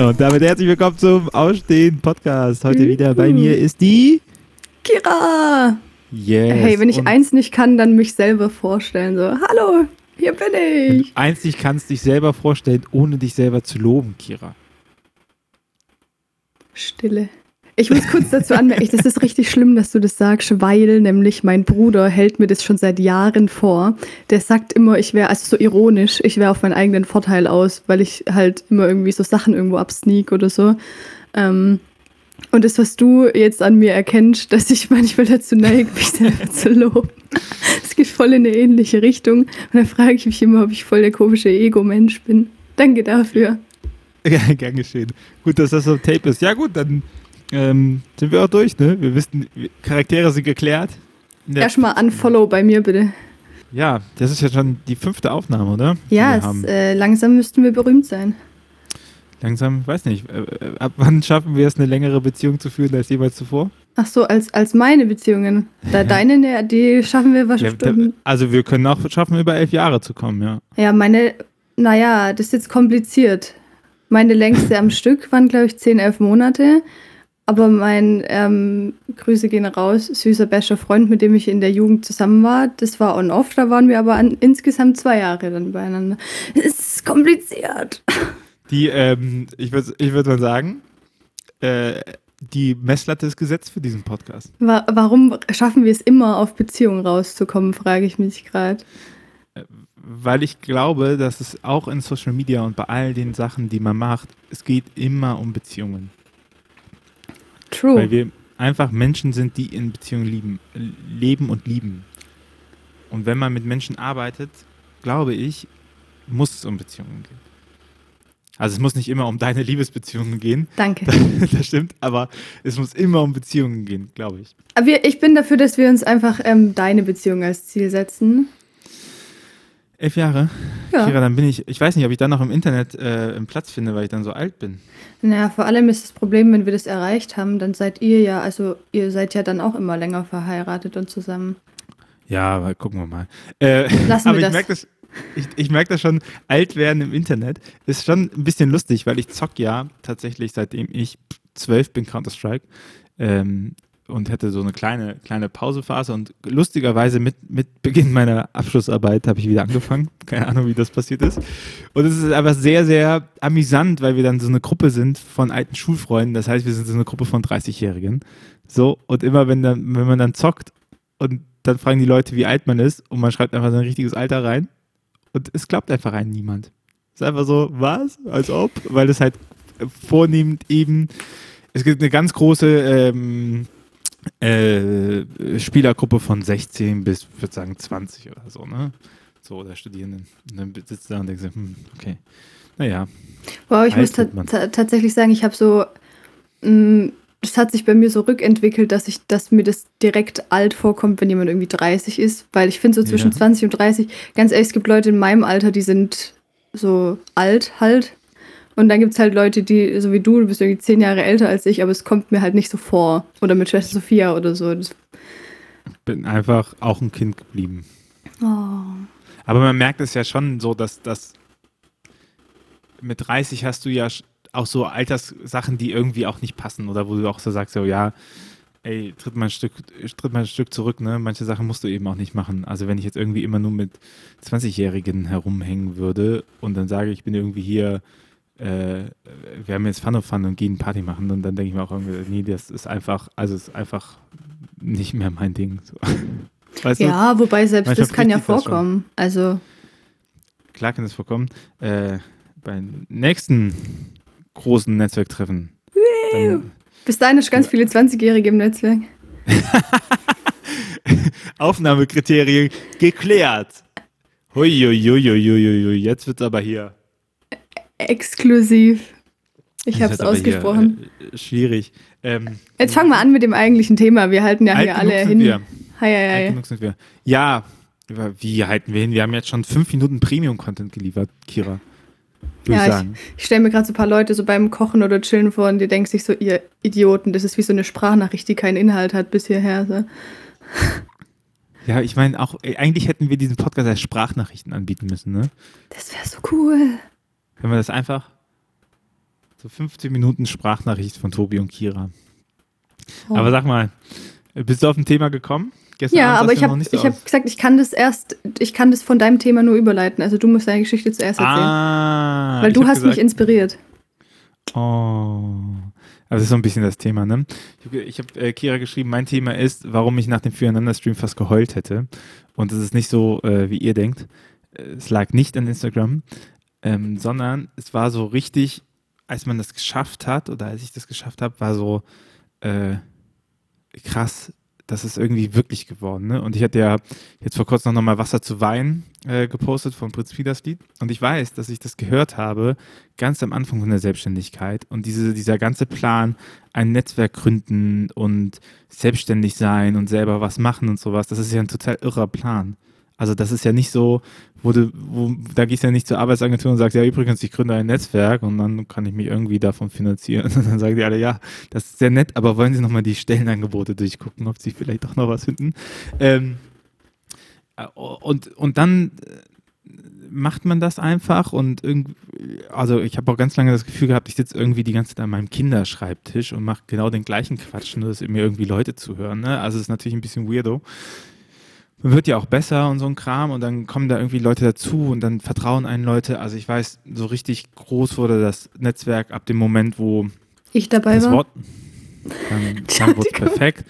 Und damit herzlich willkommen zum Ausstehen Podcast. Heute wieder bei mir ist die Kira. Yes. Hey, wenn ich eins nicht kann, dann mich selber vorstellen. So, hallo, hier bin wenn du ich. eins nicht kannst, dich selber vorstellen, ohne dich selber zu loben, Kira. Stille. Ich muss kurz dazu anmerken, das ist richtig schlimm, dass du das sagst, weil nämlich mein Bruder hält mir das schon seit Jahren vor. Der sagt immer, ich wäre, also so ironisch, ich wäre auf meinen eigenen Vorteil aus, weil ich halt immer irgendwie so Sachen irgendwo absneak oder so. Ähm, und das, was du jetzt an mir erkennst, dass ich manchmal dazu neige, mich selber zu loben. Es geht voll in eine ähnliche Richtung. Und dann frage ich mich immer, ob ich voll der komische Ego-Mensch bin. Danke dafür. Ja, gern geschehen. Gut, dass das ein Tape ist. Ja, gut, dann ähm, sind wir auch durch, ne? Wir wissen, Charaktere sind geklärt. Erstmal Unfollow bei mir, bitte. Ja, das ist ja schon die fünfte Aufnahme, oder? Ja, es, äh, langsam müssten wir berühmt sein. Langsam, weiß nicht, äh, äh, ab wann schaffen wir es, eine längere Beziehung zu führen als jemals zuvor? Ach so, als, als meine Beziehungen. Da deine, ne, die schaffen wir Ja, wahrscheinlich. da, also wir können auch schaffen, über elf Jahre zu kommen, ja. Ja, meine, naja, das ist jetzt kompliziert. Meine längste am Stück waren, glaube ich, 10, 11 Monate. Aber mein, ähm, Grüße gehen raus, süßer bester Freund, mit dem ich in der Jugend zusammen war, das war on-off, da waren wir aber an, insgesamt zwei Jahre dann beieinander. Es ist kompliziert. Die, ähm, ich würde ich würd mal sagen, äh, die Messlatte ist gesetzt für diesen Podcast. Wa warum schaffen wir es immer, auf Beziehungen rauszukommen, frage ich mich gerade. Weil ich glaube, dass es auch in Social Media und bei all den Sachen, die man macht, es geht immer um Beziehungen. True. Weil wir einfach Menschen sind, die in Beziehungen lieben, leben und lieben. Und wenn man mit Menschen arbeitet, glaube ich, muss es um Beziehungen gehen. Also es muss nicht immer um deine Liebesbeziehungen gehen, Danke. das stimmt, aber es muss immer um Beziehungen gehen, glaube ich. Aber ich bin dafür, dass wir uns einfach ähm, deine Beziehung als Ziel setzen. Elf Jahre? Ja. Kira, dann bin ich, ich weiß nicht, ob ich dann noch im Internet äh, einen Platz finde, weil ich dann so alt bin. Naja, vor allem ist das Problem, wenn wir das erreicht haben, dann seid ihr ja, also ihr seid ja dann auch immer länger verheiratet und zusammen. Ja, aber gucken wir mal. Äh, Lassen aber wir ich das. merke das, ich, ich merk das schon, alt werden im Internet ist schon ein bisschen lustig, weil ich zock ja tatsächlich, seitdem ich zwölf bin, Counter-Strike. Ähm, und hätte so eine kleine, kleine Pausephase und lustigerweise mit, mit Beginn meiner Abschlussarbeit habe ich wieder angefangen. Keine Ahnung, wie das passiert ist. Und es ist aber sehr, sehr amüsant, weil wir dann so eine Gruppe sind von alten Schulfreunden. Das heißt, wir sind so eine Gruppe von 30-Jährigen. So, und immer wenn, dann, wenn man dann zockt und dann fragen die Leute, wie alt man ist und man schreibt einfach sein richtiges Alter rein und es klappt einfach rein niemand. Es ist einfach so, was? Als ob? Weil es halt vornehmend eben, es gibt eine ganz große ähm, äh, Spielergruppe von 16 bis, ich würde sagen, 20 oder so, ne? So, oder Studierenden. Und dann sitzt du da und denkst, hm, okay. Naja, Wow, ich muss ta ta tatsächlich sagen, ich habe so, mh, das hat sich bei mir so rückentwickelt, dass ich, dass mir das direkt alt vorkommt, wenn jemand irgendwie 30 ist, weil ich finde so zwischen Ja. 20 und 30, ganz ehrlich, es gibt Leute in meinem Alter, die sind so alt halt. Und dann gibt es halt Leute, die, so wie du, du bist irgendwie zehn Jahre älter als ich, aber es kommt mir halt nicht so vor. Oder mit Schwester Sophia oder so. Das, bin einfach auch ein Kind geblieben. oh. Aber man merkt es ja schon so, dass das mit 30 hast du ja auch so Alterssachen, die irgendwie auch nicht passen oder wo du auch so sagst, so ja, ey, tritt mal ein Stück, tritt mal ein Stück zurück, ne? Manche Sachen musst du eben auch nicht machen. Also wenn ich jetzt irgendwie immer nur mit 20-Jährigen herumhängen würde und dann sage, ich bin irgendwie hier, äh, wir haben jetzt Fun of Fun und gehen Party machen und dann denke ich mir auch irgendwie, nee, das ist einfach, also ist einfach nicht mehr mein Ding. So. Weißt du? Ja, wobei selbst Manchmal das kann ja vorkommen. Also, Klar kann das vorkommen. Äh, beim nächsten großen Netzwerktreffen. Dann bis dahin ist ganz viele 20-Jährige im Netzwerk. Aufnahmekriterien geklärt. Huiuiuiuiui, jetzt wird aber hier. Exklusiv. Ich habe es aber ausgesprochen. Hier, äh, schwierig. Ähm, Jetzt fangen wir an mit dem eigentlichen Thema. Wir halten ja hier alle hin. Wir. Hi. genug sind wir. Ja, wie halten wir hin? Wir haben jetzt schon fünf Minuten Premium-Content geliefert, Kira. Ja, ich. Ich stelle mir gerade so ein paar Leute so beim Kochen oder Chillen vor und die denken sich so, ihr Idioten, das ist wie so eine Sprachnachricht, die keinen Inhalt hat bis hierher. So. Ja, ich meine auch, ey, eigentlich hätten wir diesen Podcast als Sprachnachrichten anbieten müssen, ne? Das wäre so cool. Wenn wir das einfach. So 15 Minuten Sprachnachricht von Tobi und Kira. Oh. Aber sag mal, bist du auf ein Thema gekommen? Gestern ja, aber ich habe so hab gesagt, ich kann das erst, ich kann das von deinem Thema nur überleiten. Also du musst deine Geschichte zuerst erzählen. Ah, weil du hast gesagt, mich inspiriert. Oh. Also das ist so ein bisschen das Thema, ne? Ich habe hab, äh, Kira geschrieben, mein Thema ist, warum ich nach dem Füreinander-Stream fast geheult hätte. Und es ist nicht so, äh, wie ihr denkt. Es lag nicht an Instagram, ähm, sondern es war so richtig, als man das geschafft hat oder als ich das geschafft habe, war so äh, krass, das ist irgendwie wirklich geworden. Ne? Und ich hatte ja jetzt vor kurzem noch mal Wasser zu Wein äh, gepostet von Prinz Fieders Lied. Und ich weiß, dass ich das gehört habe, ganz am Anfang von der Selbstständigkeit. Und diese, dieser ganze Plan, ein Netzwerk gründen und selbstständig sein und selber was machen und sowas, das ist ja ein total irrer Plan. Also das ist ja nicht so, wo du, wo, da gehst du ja nicht zur Arbeitsagentur und sagst, ja übrigens, ich gründe ein Netzwerk und dann kann ich mich irgendwie davon finanzieren. Und dann sagen die alle, ja, das ist sehr nett, aber wollen Sie nochmal die Stellenangebote durchgucken, ob Sie vielleicht doch noch was finden. Ähm, äh, und, und dann äh, macht man das einfach und irgendwie, also ich habe auch ganz lange das Gefühl gehabt, ich sitze irgendwie die ganze Zeit an meinem Kinderschreibtisch und mache genau den gleichen Quatsch, nur dass mir irgendwie Leute zuhören. Ne? Also es ist natürlich ein bisschen weirdo man wird ja auch besser und so ein Kram und dann kommen da irgendwie Leute dazu und dann vertrauen einen Leute. Also ich weiß, so richtig groß wurde das Netzwerk ab dem Moment, wo ich dabei das war. Wort, dann, dann wurde perfekt.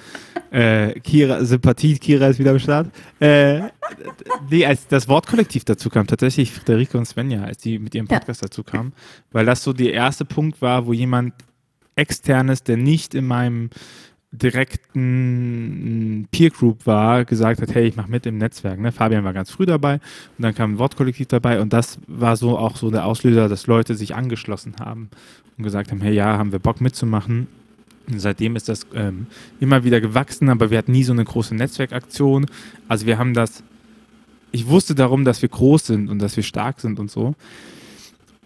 Äh, Kira, Sympathie, Kira ist wieder am Start. Äh, nee, als das Wortkollektiv dazu kam, tatsächlich Friederike und Svenja, als die mit ihrem Podcast ja. dazu kamen, weil das so der erste Punkt war, wo jemand externes, der nicht in meinem direkten Peer Group war, gesagt hat, hey, ich mache mit im Netzwerk. Ne? Fabian war ganz früh dabei und dann kam ein Wortkollektiv dabei und das war so auch so der Auslöser, dass Leute sich angeschlossen haben und gesagt haben, hey, ja, haben wir Bock mitzumachen. Und seitdem ist das ähm, immer wieder gewachsen, aber wir hatten nie so eine große Netzwerkaktion. Also wir haben das, ich wusste darum, dass wir groß sind und dass wir stark sind und so.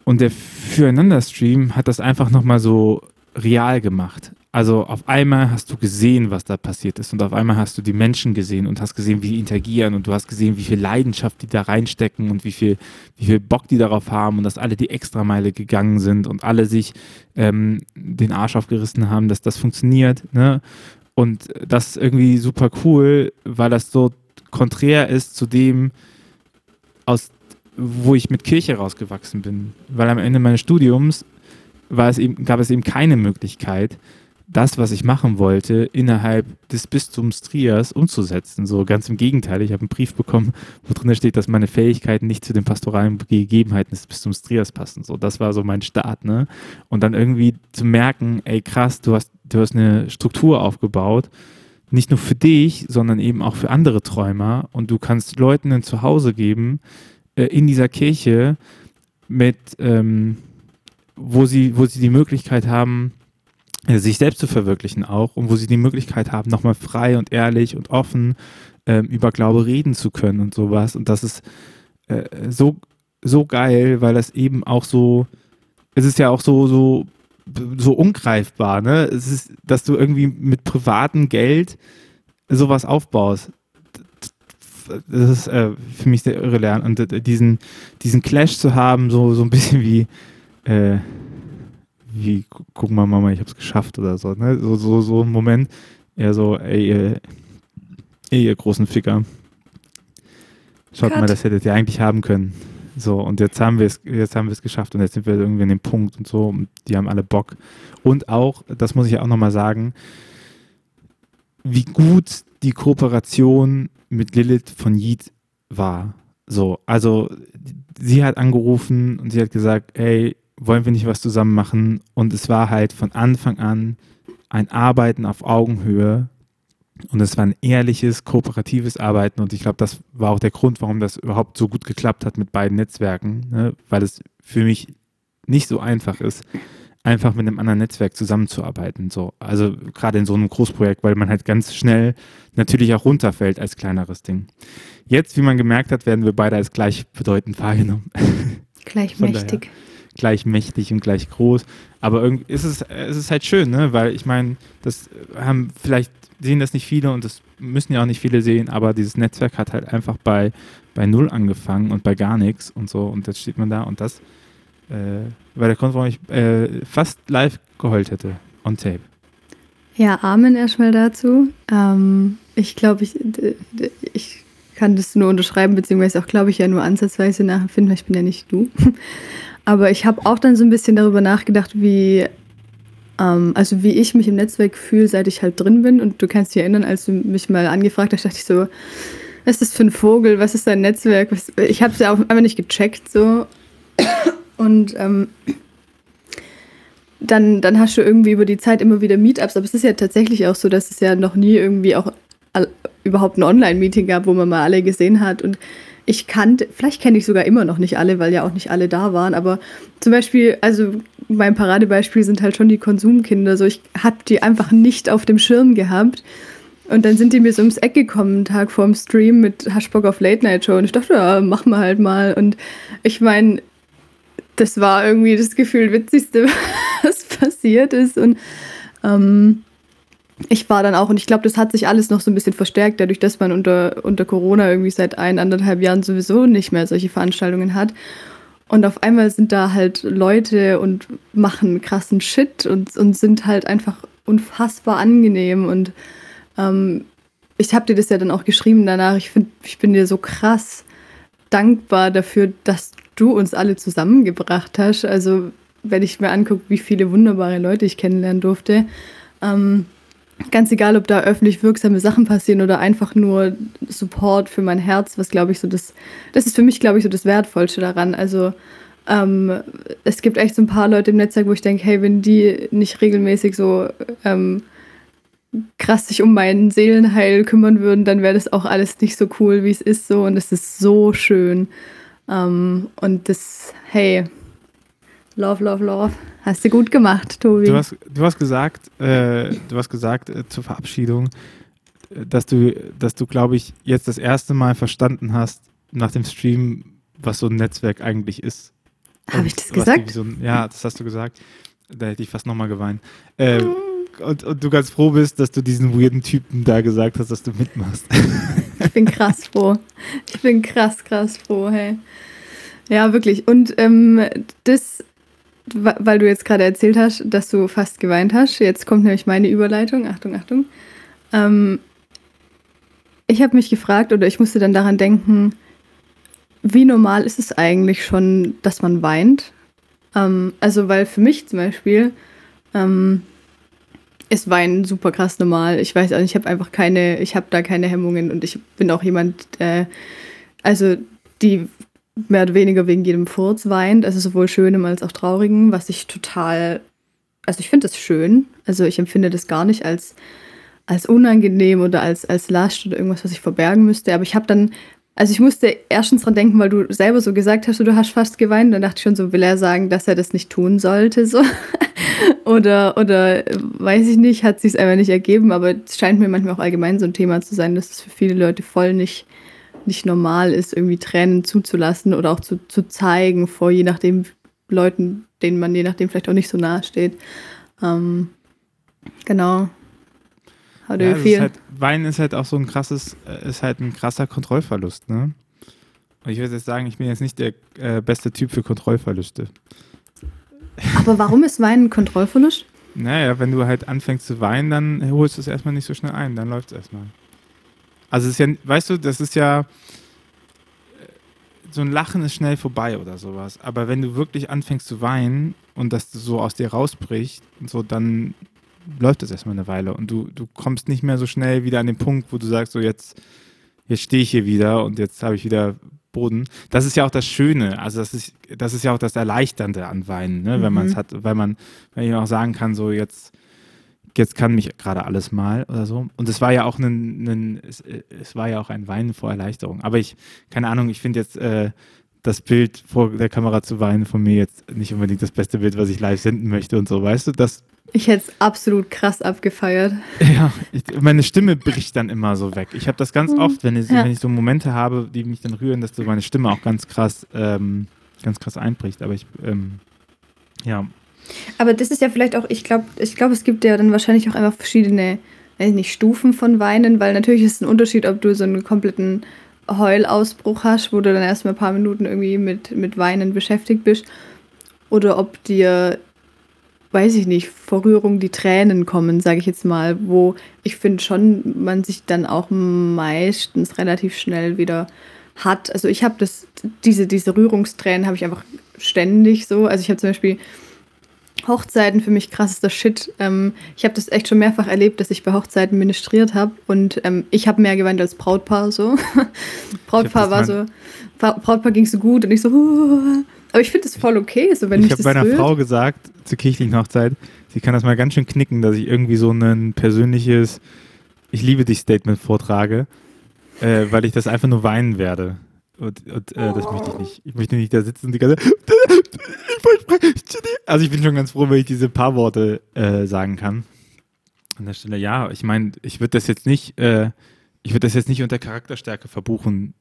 Und der Füreinander-Stream hat das einfach nochmal so real gemacht. Also auf einmal hast du gesehen, was da passiert ist und auf einmal hast du die Menschen gesehen und hast gesehen, wie die interagieren und du hast gesehen, wie viel Leidenschaft die da reinstecken und wie viel, wie viel Bock die darauf haben und dass alle die Extrameile gegangen sind und alle sich ähm, den Arsch aufgerissen haben, dass das funktioniert. Ne? Und das ist irgendwie super cool, weil das so konträr ist zu dem, aus wo ich mit Kirche rausgewachsen bin. Weil am Ende meines Studiums war es eben, gab es eben keine Möglichkeit, das, was ich machen wollte, innerhalb des Bistums Triers umzusetzen. So ganz im Gegenteil. Ich habe einen Brief bekommen, wo drin steht, dass meine Fähigkeiten nicht zu den pastoralen Gegebenheiten des Bistums Triers passen. So, das war so mein Start, ne? Und dann irgendwie zu merken, ey krass, du hast, du hast eine Struktur aufgebaut, nicht nur für dich, sondern eben auch für andere Träumer. Und du kannst Leuten ein Zuhause geben äh, in dieser Kirche mit, ähm, wo sie, wo sie die Möglichkeit haben, sich selbst zu verwirklichen auch und wo sie die Möglichkeit haben, nochmal frei und ehrlich und offen ähm, über Glaube reden zu können und sowas. Und das ist äh, so, so geil, weil das eben auch so, es ist ja auch so, so, so ungreifbar, ne? Es ist, dass du irgendwie mit privatem Geld sowas aufbaust. Das ist äh, für mich sehr irre lernen. Und äh, diesen, diesen Clash zu haben, so, so ein bisschen wie, äh, wie, guck mal, Mama, ich hab's geschafft oder so, ne? So, so, so ein Moment, eher so, ey, ihr, ihr großen Ficker. Schaut Cut. mal, das hättet ihr eigentlich haben können. So, und jetzt haben wir es, jetzt haben wir es geschafft und jetzt sind wir irgendwie an dem Punkt und so, und die haben alle Bock. Und auch, das muss ich ja auch nochmal sagen, wie gut die Kooperation mit Lilith von Yeet war. So, also sie hat angerufen und sie hat gesagt, ey, wollen wir nicht was zusammen machen? Und es war halt von Anfang an ein Arbeiten auf Augenhöhe. Und es war ein ehrliches, kooperatives Arbeiten. Und ich glaube, das war auch der Grund, warum das überhaupt so gut geklappt hat mit beiden Netzwerken, ne? weil es für mich nicht so einfach ist, einfach mit einem anderen Netzwerk zusammenzuarbeiten. So. Also gerade in so einem Großprojekt, weil man halt ganz schnell natürlich auch runterfällt als kleineres Ding. Jetzt, wie man gemerkt hat, werden wir beide als gleichbedeutend wahrgenommen. Gleichmächtig gleich mächtig und gleich groß. Aber irgendwie ist es, es ist halt schön, ne? Weil ich meine, das haben vielleicht sehen das nicht viele und das müssen ja auch nicht viele sehen, aber dieses Netzwerk hat halt einfach bei, bei null angefangen und bei gar nichts und so. Und jetzt steht man da und das äh, war der Grund, warum ich äh, fast live geheult hätte. On tape. Ja, Amen erstmal dazu. Ähm, ich glaube, ich, ich kann das nur unterschreiben, beziehungsweise auch, glaube ich, ja nur ansatzweise nachempfinden, weil ich bin ja nicht du. Aber ich habe auch dann so ein bisschen darüber nachgedacht, wie, ähm, also wie ich mich im Netzwerk fühle, seit ich halt drin bin. Und du kannst dich erinnern, als du mich mal angefragt hast, dachte ich so, was ist das für ein Vogel? Was ist dein Netzwerk? Was, ich habe es ja auch einfach nicht gecheckt so. Und ähm, dann, dann hast du irgendwie über die Zeit immer wieder Meetups. Aber es ist ja tatsächlich auch so, dass es ja noch nie irgendwie auch überhaupt ein Online-Meeting gab, wo man mal alle gesehen hat. Und ich kannte, vielleicht kenne ich sogar immer noch nicht alle, weil ja auch nicht alle da waren, aber zum Beispiel, also mein Paradebeispiel sind halt schon die Konsumkinder. So, ich habe die einfach nicht auf dem Schirm gehabt. Und dann sind die mir so ums Eck gekommen, einen Tag vorm Stream mit Haschbock auf Late Night Show. Und ich dachte, ja, machen wir halt mal. Und ich meine, das war irgendwie das Gefühl witzigste, was passiert ist. Und ähm, ich war dann auch, und ich glaube, das hat sich alles noch so ein bisschen verstärkt, dadurch, dass man unter, unter Corona irgendwie seit ein, anderthalb Jahren sowieso nicht mehr solche Veranstaltungen hat. Und auf einmal sind da halt Leute und machen krassen Shit und, und sind halt einfach unfassbar angenehm. Und ähm, ich habe dir das ja dann auch geschrieben danach. Ich finde, ich bin dir so krass dankbar dafür, dass du uns alle zusammengebracht hast. Also, wenn ich mir angucke, wie viele wunderbare Leute ich kennenlernen durfte. Ähm, ganz egal, ob da öffentlich wirksame Sachen passieren oder einfach nur Support für mein Herz, was glaube ich so das, das ist für mich, glaube ich, so das Wertvollste daran. Also ähm, es gibt echt so ein paar Leute im Netzwerk, wo ich denke, hey, wenn die nicht regelmäßig so ähm, krass sich um mein Seelenheil kümmern würden, dann wäre das auch alles nicht so cool, wie es ist so. Und es ist so schön. Ähm, und das, hey, Love, love, love. Hast du gut gemacht, Tobi. Du hast, du hast gesagt, äh, du hast gesagt äh, zur Verabschiedung, äh, dass du, dass du, glaube ich, jetzt das erste Mal verstanden hast nach dem Stream, was so ein Netzwerk eigentlich ist. Habe ich das gesagt? So, ja, das hast du gesagt. Da hätte ich fast nochmal geweint. Äh, mhm. und, und du ganz froh bist, dass du diesen weirden Typen da gesagt hast, dass du mitmachst. Ich bin krass froh. Ich bin krass, krass froh, hey. Ja, wirklich. Und ähm, das weil du jetzt gerade erzählt hast, dass du fast geweint hast. Jetzt kommt nämlich meine Überleitung. Achtung, Achtung. Ähm, ich habe mich gefragt oder ich musste dann daran denken, wie normal ist es eigentlich schon, dass man weint? Ähm, also, weil für mich zum Beispiel ähm, ist Weinen super krass normal. Ich weiß, also ich habe einfach keine, ich habe da keine Hemmungen und ich bin auch jemand, äh, also die mehr oder weniger wegen jedem Furz weint, also sowohl schönem als auch traurigem, was ich total, also ich finde das schön, also ich empfinde das gar nicht als, als unangenehm oder als, als Last oder irgendwas, was ich verbergen müsste, aber ich habe dann, also ich musste erstens dran denken, weil du selber so gesagt hast, du hast fast geweint, dann dachte ich schon so, will er sagen, dass er das nicht tun sollte, so. oder, oder weiß ich nicht, hat sich es einfach nicht ergeben, aber es scheint mir manchmal auch allgemein so ein Thema zu sein, dass es für viele Leute voll nicht nicht normal ist, irgendwie Tränen zuzulassen oder auch zu, zu zeigen vor je nachdem Leuten, denen man je nachdem vielleicht auch nicht so nahe steht. Ähm, genau. How do ja? Ist halt, Weinen ist halt auch so ein krasses, äh, ist halt ein krasser Kontrollverlust, ne? Und ich würde jetzt sagen, ich bin jetzt nicht der äh, beste Typ für Kontrollverluste. Aber warum ist Weinen ein Kontrollverlust? Naja, wenn du halt anfängst zu weinen, dann holst du es erstmal nicht so schnell ein, dann läuft es erstmal. Also ist ja, weißt du, das ist ja so ein Lachen ist schnell vorbei oder sowas. Aber wenn du wirklich anfängst zu weinen und das so aus dir rausbricht, so dann läuft das erstmal eine Weile und du, du kommst nicht mehr so schnell wieder an den Punkt, wo du sagst, so jetzt, jetzt stehe ich hier wieder und jetzt habe ich wieder Boden. Das ist ja auch das Schöne, also das ist, das ist ja auch das Erleichternde an Weinen, ne? wenn mhm. man es hat, weil man, wenn ich auch sagen kann, so jetzt jetzt kann mich gerade alles mal oder so. Und es war ja auch ein, ein es, es, war ja auch ein Weinen vor Erleichterung. Aber ich, keine Ahnung, ich finde jetzt äh, das Bild vor der Kamera zu weinen von mir jetzt nicht unbedingt das beste Bild, was ich live senden möchte und so, weißt du? Das, ich hätte es absolut krass abgefeiert. Ja, ich, meine Stimme bricht dann immer so weg. Ich habe das ganz mhm. oft, wenn ich, ja. wenn ich so Momente habe, die mich dann rühren, dass so meine Stimme auch ganz krass, ähm, ganz krass einbricht. Aber ich, ähm, ja, aber das ist ja vielleicht auch, ich glaube, ich glaube, es gibt ja dann wahrscheinlich auch einfach verschiedene, weiß nicht, Stufen von Weinen, weil natürlich ist es ein Unterschied, ob du so einen kompletten Heulausbruch hast, wo du dann erstmal ein paar Minuten irgendwie mit, mit Weinen beschäftigt bist. oder ob dir, weiß ich nicht, vor Rührung die Tränen kommen, sage ich jetzt mal, wo ich finde schon, man sich dann auch meistens relativ schnell wieder hat. Also ich habe das, diese, diese Rührungstränen habe ich einfach ständig so. Also ich habe zum Beispiel Hochzeiten für mich krassester Shit. Ähm, ich habe das echt schon mehrfach erlebt, dass ich bei Hochzeiten ministriert habe und ähm, ich habe mehr geweint als Brautpaar so. Brautpaar war so, Brautpaar ging so gut und ich so, uh, aber ich finde das voll okay, so wenn ich habe bei einer rührt. Frau gesagt zur kirchlichen Hochzeit, sie kann das mal ganz schön knicken, dass ich irgendwie so ein persönliches Ich liebe dich Statement vortrage, äh, weil ich das einfach nur weinen werde. Und, und äh, das möchte ich nicht. Ich möchte nicht da sitzen und die ganze Also ich bin schon ganz froh, wenn ich diese paar Worte äh, sagen kann. An der Stelle, ja, ich meine, ich würde das jetzt nicht, äh, ich würde das jetzt nicht unter Charakterstärke verbuchen,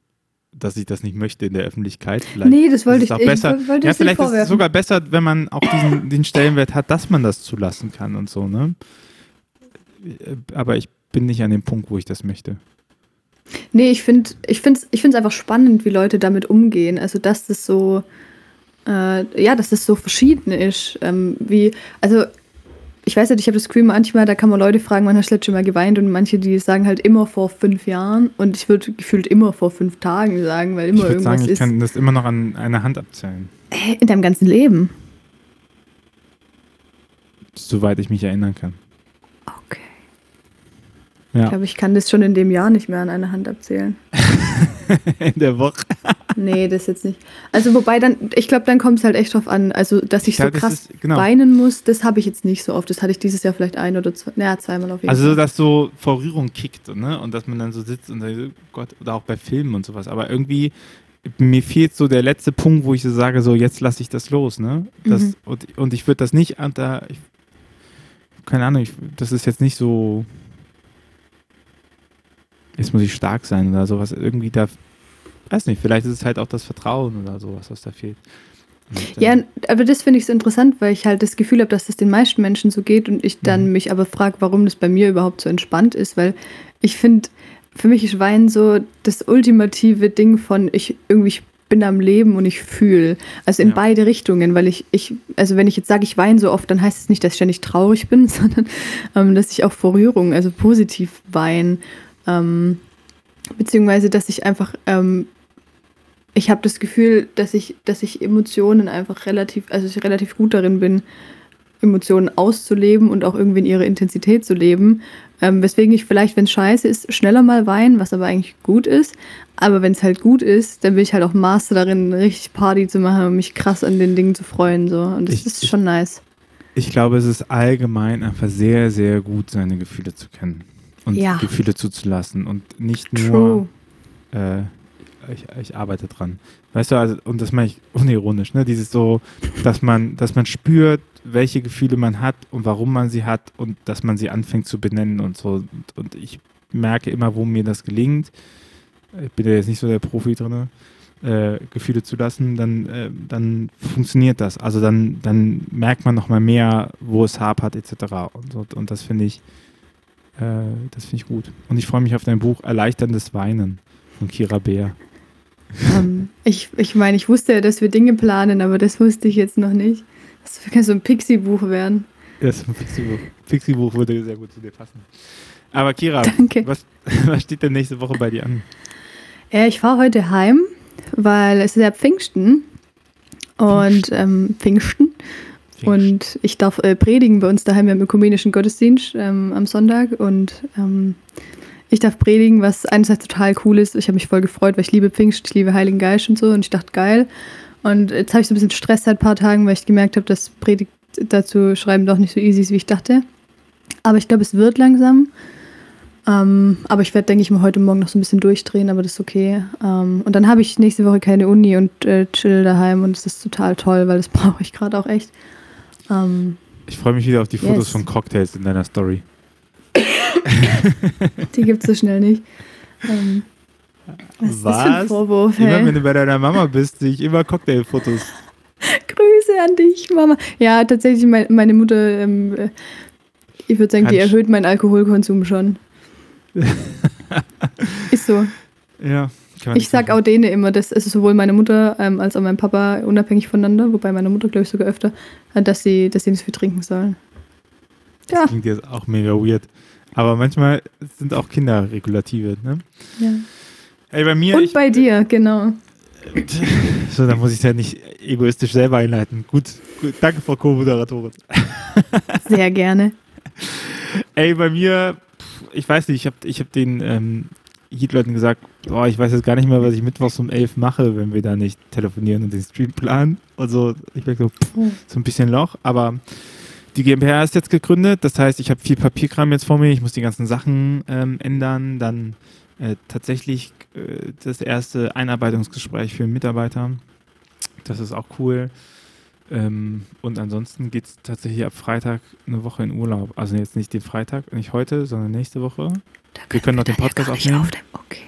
dass ich das nicht möchte in der Öffentlichkeit. Vielleicht nee, das wollte ich auch besser. Ich wollte ja, vielleicht ist es sogar besser, wenn man auch diesen den Stellenwert hat, dass man das zulassen kann und so, ne? Äh, aber ich bin nicht an dem Punkt, wo ich das möchte. Nee, ich finde es ich find's, ich find's einfach spannend, wie Leute damit umgehen. Also, dass das so, äh, ja, dass das so verschieden ist. Ähm, wie, also, ich weiß nicht, ich habe das Gefühl, manchmal, da kann man Leute fragen, wann hast du letztes Mal geweint und manche, die sagen halt immer vor fünf Jahren und ich würde gefühlt immer vor fünf Tagen sagen, weil immer ich irgendwas sagen, ich ist. Ich kann das immer noch an einer Hand abzählen. In deinem ganzen Leben? Soweit ich mich erinnern kann. Ja. Ich glaube, ich kann das schon in dem Jahr nicht mehr an einer Hand abzählen. in der Woche? nee, das jetzt nicht. Also wobei dann, ich glaube, dann kommt es halt echt drauf an. Also, dass ich ja, so krass ist, genau. weinen muss, das habe ich jetzt nicht so oft. Das hatte ich dieses Jahr vielleicht ein oder zwei, naja, zweimal auf jeden also, Fall. Also, dass so vor Rührung kickt, ne? Und dass man dann so sitzt und sagt, oh Gott, oder auch bei Filmen und sowas. Aber irgendwie, mir fehlt so der letzte Punkt, wo ich so sage, so jetzt lasse ich das los, ne? Das, mhm. und, und ich würde das nicht an da, ich, keine Ahnung, ich, das ist jetzt nicht so jetzt muss ich stark sein oder sowas. Irgendwie da, weiß nicht, vielleicht ist es halt auch das Vertrauen oder sowas, was da fehlt. Und, ja, aber das finde ich so interessant, weil ich halt das Gefühl habe, dass das den meisten Menschen so geht und ich dann mhm. mich aber frage, warum das bei mir überhaupt so entspannt ist, weil ich finde, für mich ist Wein so das ultimative Ding von ich irgendwie ich bin am Leben und ich fühle. Also in ja. beide Richtungen, weil ich, ich, also wenn ich jetzt sage, ich weine so oft, dann heißt es nicht, dass ich ständig traurig bin, sondern ähm, dass ich auch vor Rührung, also positiv weine. Ähm, beziehungsweise, dass ich einfach, ähm, ich habe das Gefühl, dass ich, dass ich Emotionen einfach relativ, also ich relativ gut darin bin, Emotionen auszuleben und auch irgendwie in ihre Intensität zu leben. Ähm, weswegen ich vielleicht, wenn es scheiße ist, schneller mal weine, was aber eigentlich gut ist. Aber wenn es halt gut ist, dann bin ich halt auch Master darin, richtig Party zu machen und mich krass an den Dingen zu freuen. So. Und das ich, ist schon nice. Ich glaube, es ist allgemein einfach sehr, sehr gut, seine Gefühle zu kennen und ja. Gefühle zuzulassen und nicht nur äh, ich, ich, arbeite dran. Weißt du, also, und das meine ich unironisch, ne? Dieses so, dass man, dass man spürt, welche Gefühle man hat und warum man sie hat und dass man sie anfängt zu benennen und so. Und, und ich merke immer, wo mir das gelingt. Ich bin ja jetzt nicht so der Profi drin, äh, Gefühle zu lassen, dann, äh, dann funktioniert das. Also dann, dann merkt man nochmal mehr, wo es hapert, etc. Und, so, und das finde ich, das finde ich gut. Und ich freue mich auf dein Buch Erleichterndes Weinen von Kira Bär. Um, ähm, ich ich meine, ich wusste ja, dass wir Dinge planen, aber das wusste ich jetzt noch nicht. Das kann so ein Pixie-Buch werden. Ja, so ein Pixie-Buch. Pixie-Buch würde sehr gut zu dir passen. Aber Kira, Danke. Was, was steht denn nächste Woche bei dir an? Ja, ich fahre heute heim, weil es ist ja Pfingsten. Und ähm, Pfingsten. Und ich darf äh, predigen bei uns daheim im ökumenischen Gottesdienst ähm, am Sonntag. Und ähm, ich darf predigen, was einerseits total cool ist. Ich habe mich voll gefreut, weil ich liebe Pfingst, ich liebe Heiligen Geist und so. Und ich dachte, geil. Und jetzt habe ich so ein bisschen Stress seit ein paar Tagen, weil ich gemerkt habe, dass Predigt dazu schreiben doch nicht so easy ist, wie ich dachte. Aber ich glaube, es wird langsam. Ähm, aber ich werde, denke ich mal, heute Morgen noch so ein bisschen durchdrehen, aber das ist okay. Ähm, und dann habe ich nächste Woche keine Uni und äh, chill daheim und das ist total toll, weil das brauche ich gerade auch echt. Ähm, ich freue mich wieder auf die Fotos yes. von Cocktails in deiner Story. die gibt es so schnell nicht. Ähm, was, was? Ist für ein Vorwurf? Immer hey? wenn du bei deiner Mama bist, sehe ich immer Cocktailfotos. Grüße an dich, Mama. Ja, tatsächlich, mein, meine Mutter, ähm, äh, ich würde sagen, Kann die erhöht meinen Alkoholkonsum schon. ist so. Ja, Ich sag auch denen immer, das ist sowohl meine Mutter ähm, als auch mein Papa unabhängig voneinander, wobei meine Mutter, glaube ich, sogar öfter, äh, dass sie, dass sie nicht so viel trinken sollen. Das Ja. klingt jetzt auch mega weird. Aber manchmal sind auch Kinder Regulative, ne? Ja. Ey, bei mir. Und ich, bei dir, genau. so, dann muss ich es ja nicht egoistisch selber einleiten. Gut, gut danke, Frau Co-Moderatorin. Sehr gerne. Ey, bei mir, ich weiß nicht, ich habe ich hab den ähm, Heat-Leuten gesagt, boah, ich weiß jetzt gar nicht mehr, was ich mittwochs um 11 mache, wenn wir da nicht telefonieren und den Stream planen. Also, ich merke so, pff, so ein bisschen Loch, aber die GmbH ist jetzt gegründet, das heißt, ich habe viel Papierkram jetzt vor mir, ich muss die ganzen Sachen ähm, ändern, dann äh, tatsächlich äh, das erste Einarbeitungsgespräch für Mitarbeiter. Das ist auch cool. Ähm, und ansonsten geht es tatsächlich ab Freitag eine Woche in Urlaub. Also jetzt nicht den Freitag, nicht heute, sondern nächste Woche. Wir können noch den Podcast aufnehmen. Okay.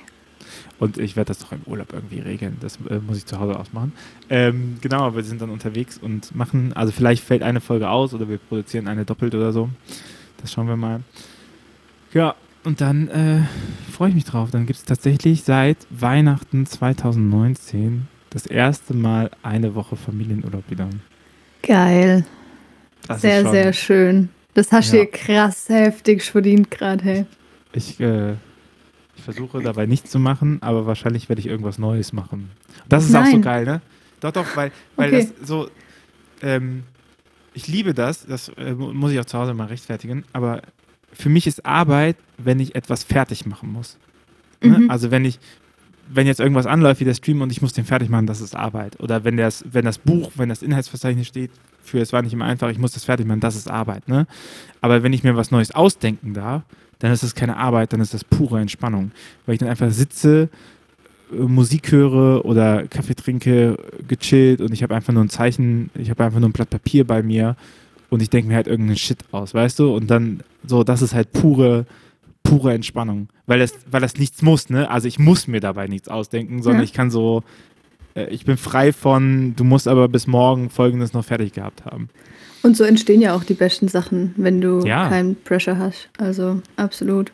Und ich werde das doch im Urlaub irgendwie regeln. Das äh, muss ich zu Hause ausmachen. Ähm, genau, aber wir sind dann unterwegs und machen, also vielleicht fällt eine Folge aus oder wir produzieren eine doppelt oder so. Das schauen wir mal. Ja, und dann äh, freue ich mich drauf. Dann gibt es tatsächlich seit Weihnachten 2019 das erste Mal eine Woche Familienurlaub wieder. Geil. Das sehr, schon- sehr schön. Das hast du Ja. krass heftig verdient gerade, hey. Ich, äh, ich versuche dabei nichts zu machen, aber wahrscheinlich werde ich irgendwas Neues machen. Das ist auch so Nein. geil, ne? Doch, doch, weil, weil Okay. das so, ähm, ich liebe das, das äh, mu- muss ich auch zu Hause mal rechtfertigen, aber für mich ist Arbeit, wenn ich etwas fertig machen muss. Ne? Mhm. Also wenn ich, wenn jetzt irgendwas anläuft wie der Stream und ich muss den fertig machen, das ist Arbeit. Oder wenn das, wenn das Buch, wenn das Inhaltsverzeichnis steht, für es war nicht immer einfach, ich muss das fertig machen, das ist Arbeit. Ne? Aber wenn ich mir was Neues ausdenken darf, dann ist das keine Arbeit, dann ist das pure Entspannung. Weil ich dann einfach sitze, äh, Musik höre oder Kaffee trinke, gechillt und ich habe einfach nur ein Zeichen, ich habe einfach nur ein Blatt Papier bei mir und ich denke mir halt irgendeinen Shit aus, weißt du? Und dann so, das ist halt pure, pure Entspannung. Weil das, weil das nichts muss, ne? Also ich muss mir dabei nichts ausdenken, sondern Ja. ich kann so, äh, ich bin frei von, du musst aber bis morgen folgendes noch fertig gehabt haben. Und so entstehen ja auch die besten Sachen, wenn du Ja. keinen Pressure hast. Also absolut.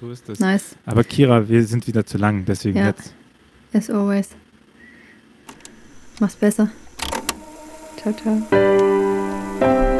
So ist das. Nice. Aber Kira, wir sind wieder zu lang, deswegen Ja. jetzt. As always. Mach's besser. Ciao, ciao.